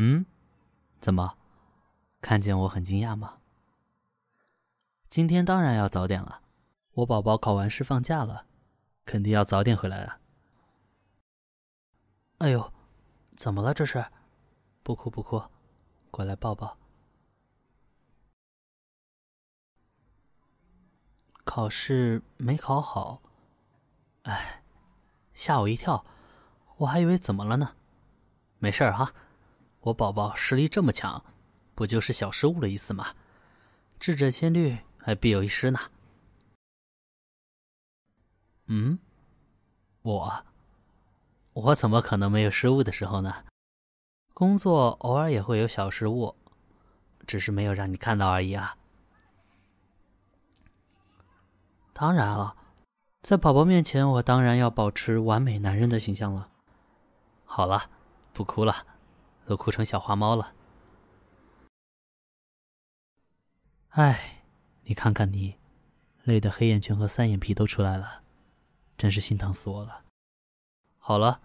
嗯，怎么？看见我很惊讶吗？今天当然要早点了，我宝宝考完试放假了，肯定要早点回来啊。哎呦，怎么了这是？不哭不哭，过来抱抱。考试没考好，哎，吓我一跳，我还以为怎么了呢。没事儿哈，我宝宝实力这么强，不就是小失误的意思吗？智者千虑，还必有一失呢。嗯，我，我怎么可能没有失误的时候呢？工作偶尔也会有小失误，只是没有让你看到而已啊。当然了，在宝宝面前，我当然要保持完美男人的形象了。好了。不哭了，都哭成小花猫了。哎，你看看你，累得黑眼圈和三眼皮都出来了，真是心疼死我了。好了，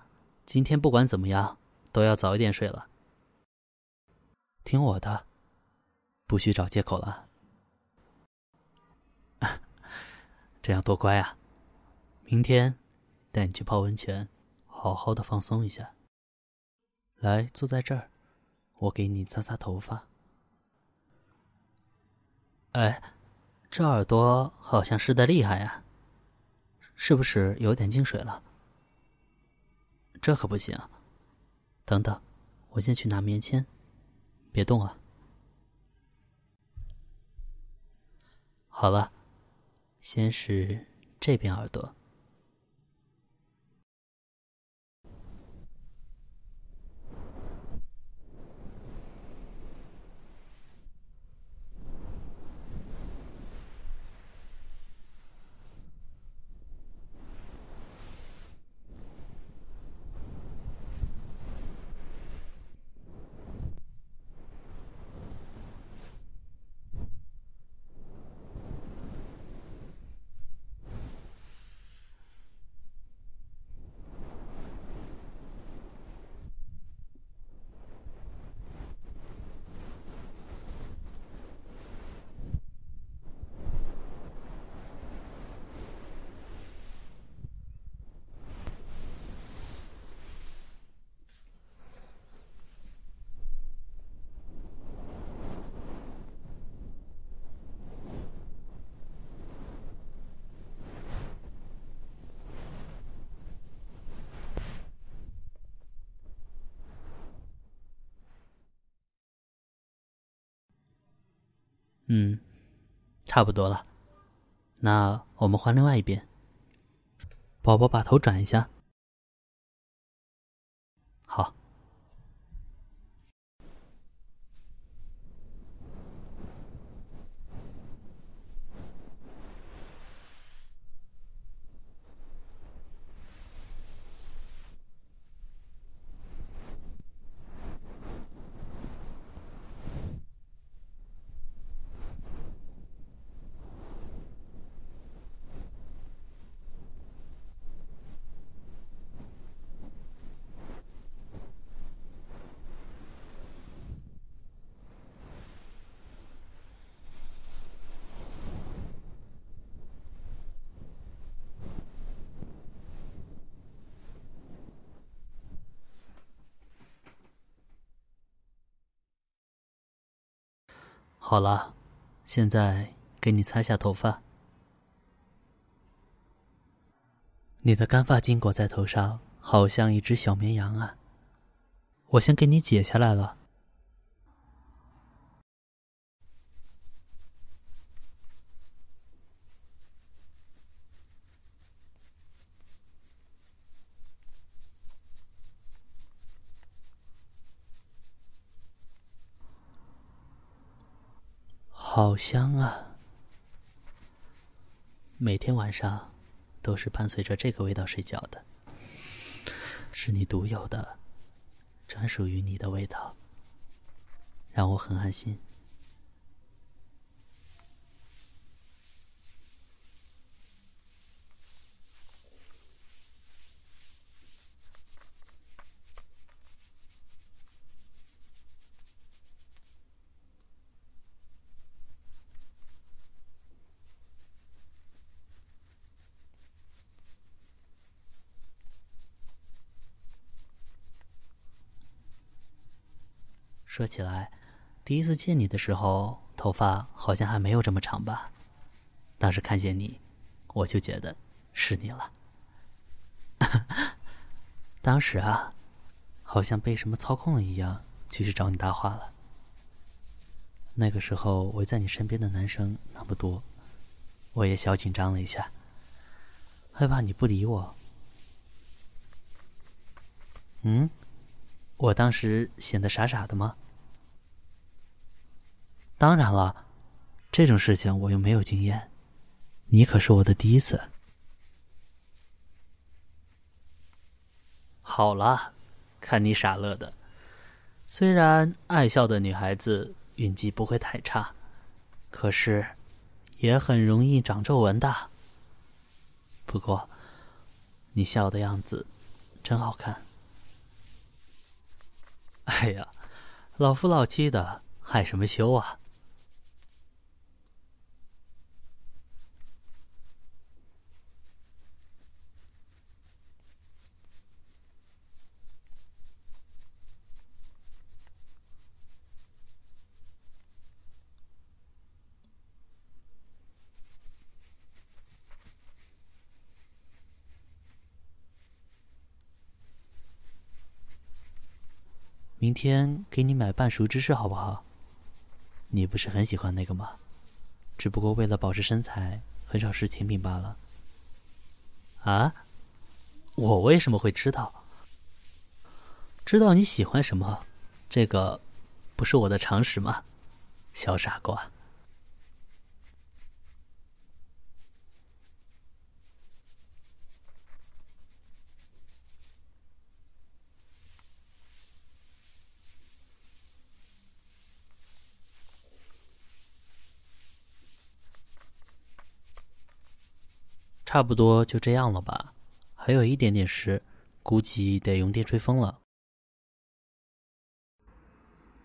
今天不管怎么样，都要早一点睡了。听我的，不许找借口了。这样多乖啊！明天带你去泡温泉，好好的放松一下。来，坐在这儿，我给你擦擦头发。哎，这耳朵好像湿的厉害呀，是不是有点进水了？这可不行。等等，我先去拿棉签，别动啊。好了，先是这边耳朵。嗯，差不多了。那我们换另外一边。宝宝把头转一下。好。好了，现在给你擦下头发。你的干发巾裹在头上，好像一只小绵羊啊！我先给你解下来了。好香啊！每天晚上都是伴随着这个味道睡觉的，是你独有的、专属于你的味道，让我很安心。说起来，第一次见你的时候，头发好像还没有这么长吧？当时看见你，我就觉得是你了。当时啊，好像被什么操控了一样，就去找你搭话了。那个时候围在你身边的男生那么多，我也小紧张了一下，害怕你不理我。嗯，我当时显得傻傻的吗？当然了，这种事情我又没有经验，你可是我的第一次。好了，看你傻乐的。虽然爱笑的女孩子运气不会太差，可是也很容易长皱纹的。不过，你笑的样子真好看。哎呀，老夫老妻的，害什么羞啊？明天给你买半熟芝士好不好？你不是很喜欢那个吗？只不过为了保持身材，很少吃甜品罢了。啊？我为什么会知道？知道你喜欢什么？这个不是我的常识吗？小傻瓜。差不多就这样了吧，还有一点点湿，估计得用电吹风了。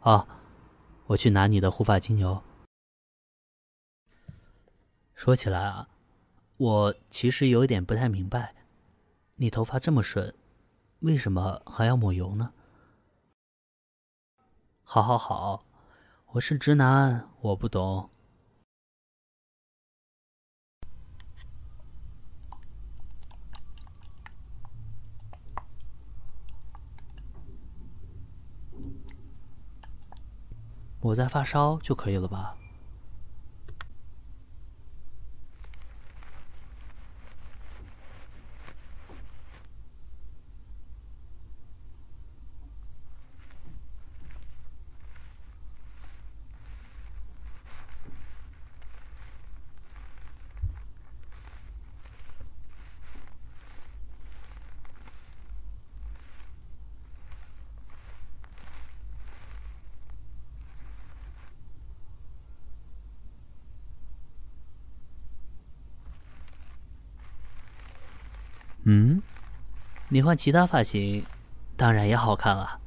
啊，我去拿你的护发精油。说起来啊，我其实有点不太明白，你头发这么顺，为什么还要抹油呢？好好好，我是直男，我不懂。我在发烧就可以了吧？嗯，你换其他发型，当然也好看了。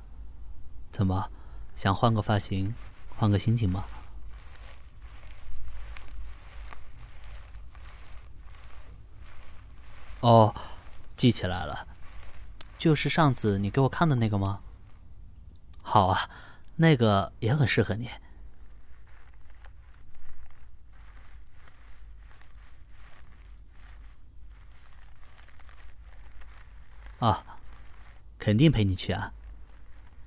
怎么，想换个发型，换个心情吗？哦，记起来了，就是上次你给我看的那个吗？好啊，那个也很适合你。啊，肯定陪你去啊！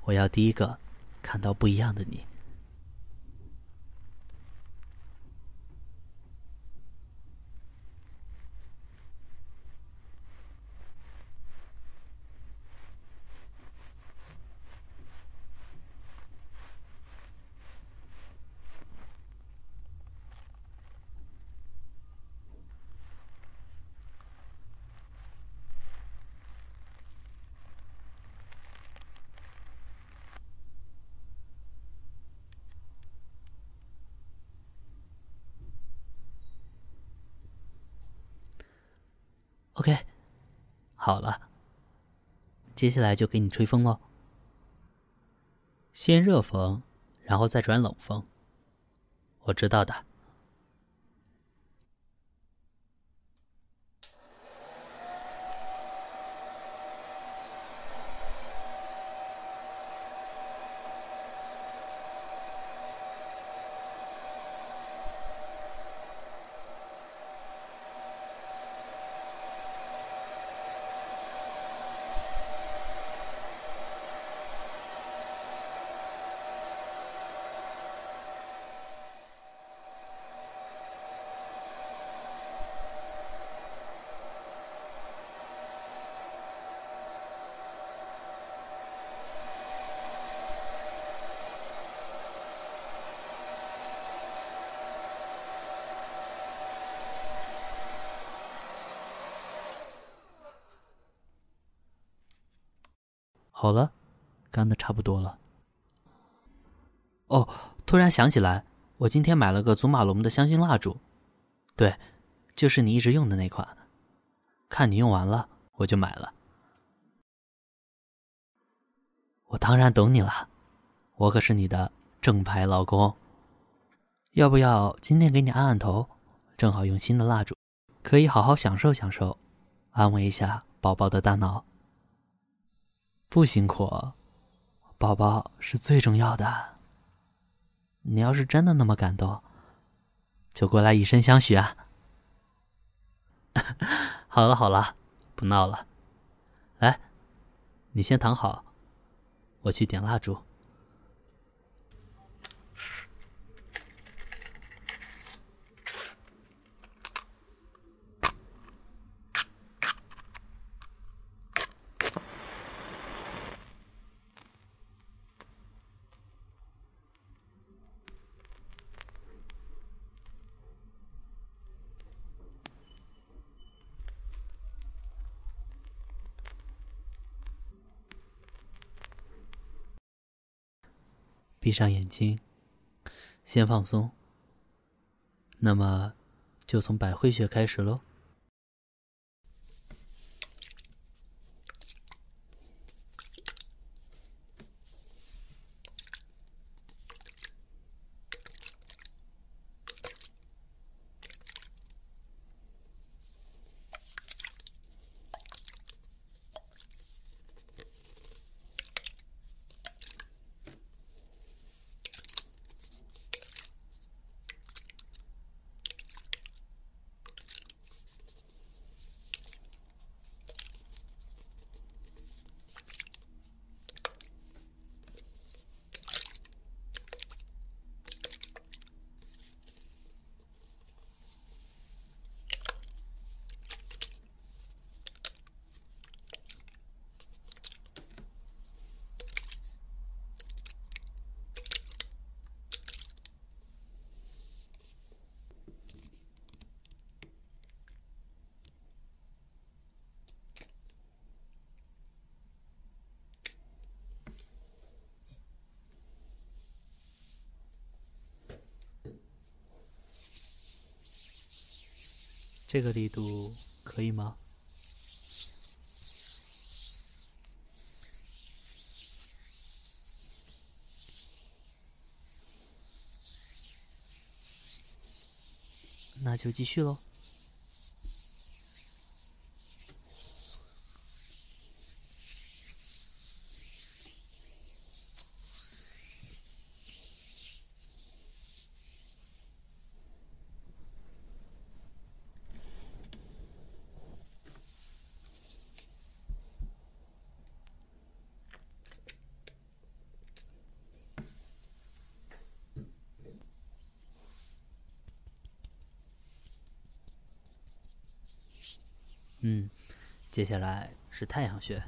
我要第一个看到不一样的你。OK，好了，接下来就给你吹风喽。先热风，然后再转冷风。我知道的。好了，干的差不多了。哦，突然想起来，我今天买了个祖马龙的香薰蜡烛，对，就是你一直用的那款。看你用完了，我就买了。我当然懂你了，我可是你的正牌老公。要不要今天给你按按头？正好用新的蜡烛，可以好好享受享受，安慰一下宝宝的大脑。不辛苦，宝宝是最重要的。你要是真的那么感动，就过来以身相许啊！好了好了，不闹了，来，你先躺好，我去点蜡烛。闭上眼睛，先放松。那么，就从百会穴开始喽。这个力度可以吗？那就继续喽。嗯，接下来是太阳穴。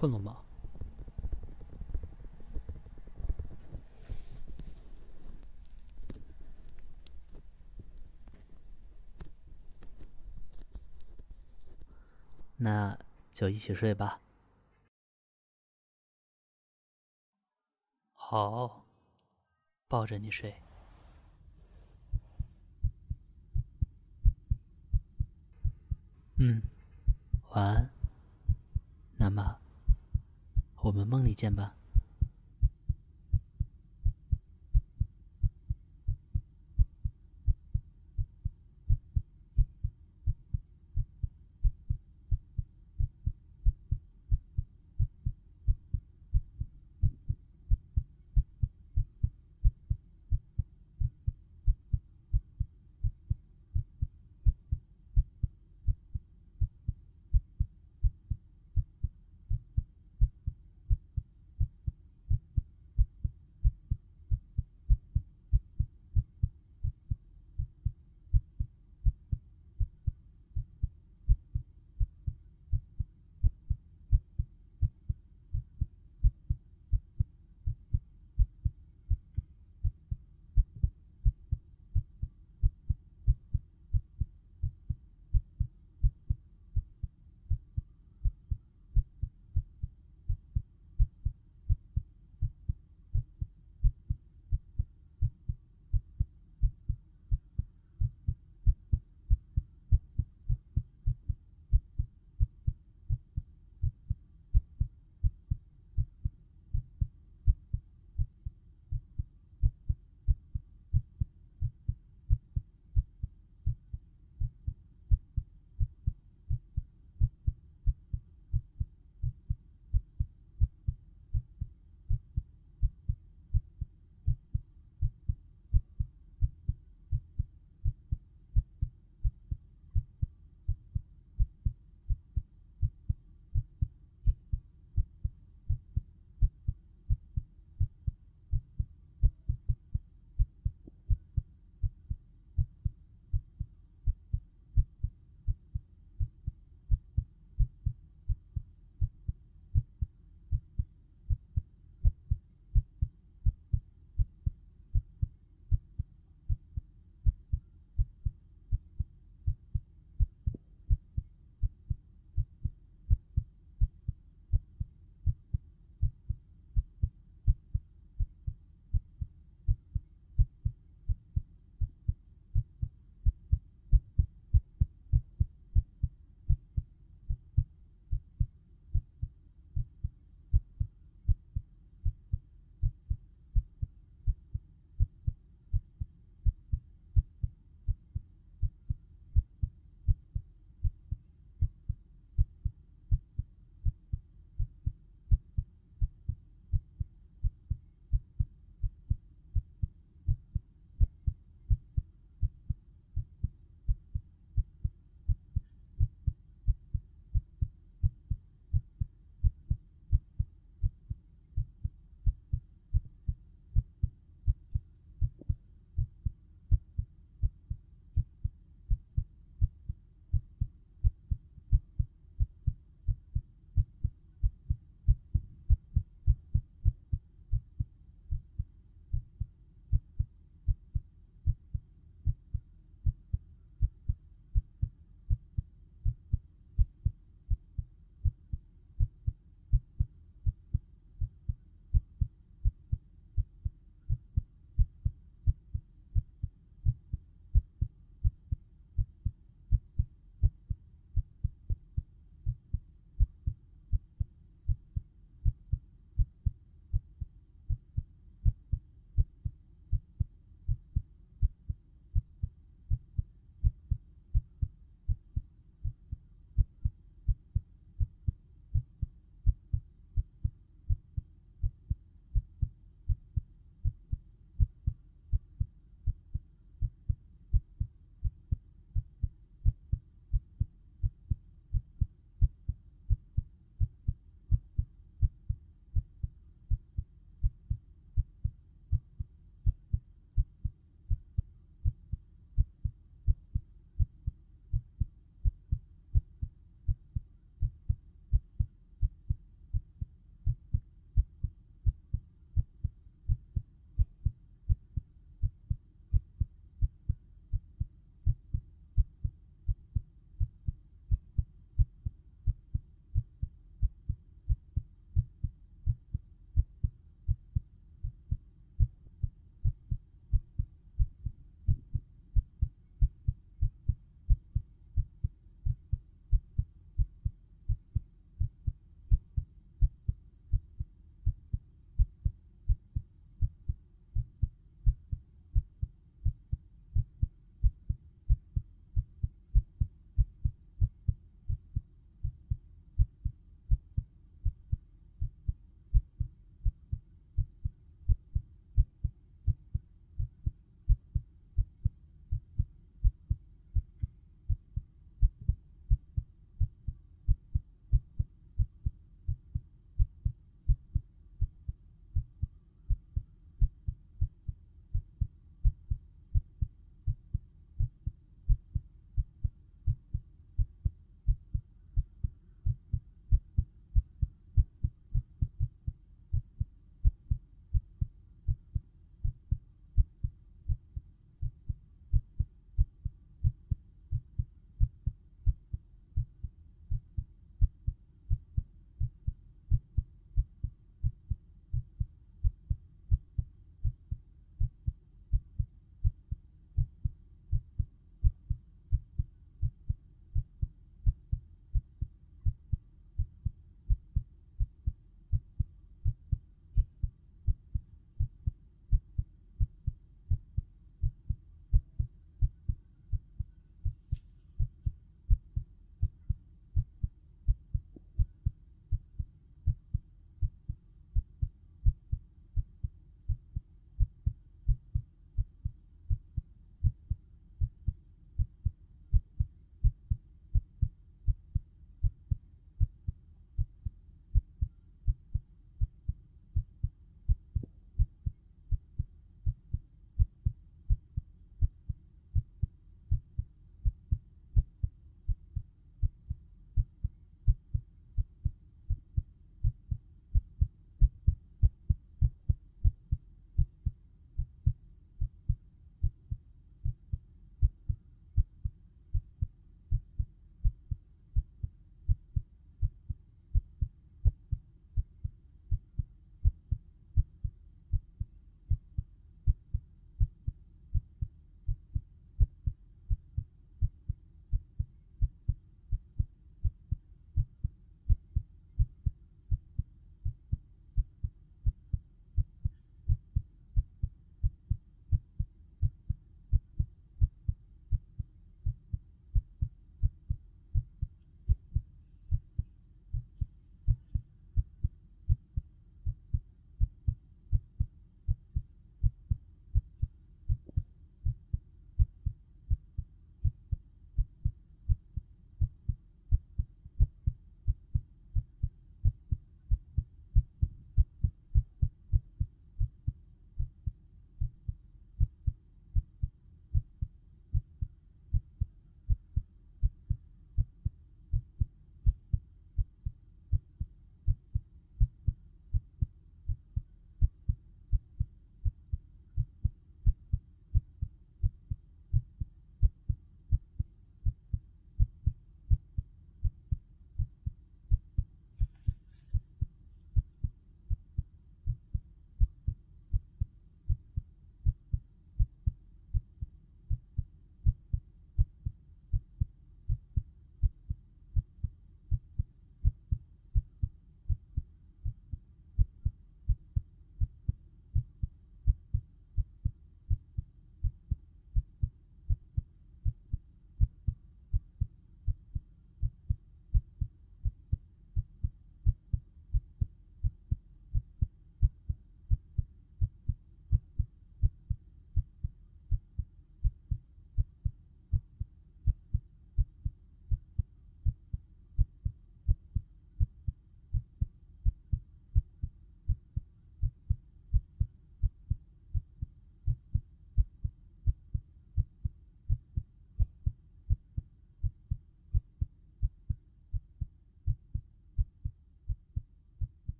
困了吗？那就一起睡吧。好，抱着你睡。嗯，晚安。那么，我们梦里见吧。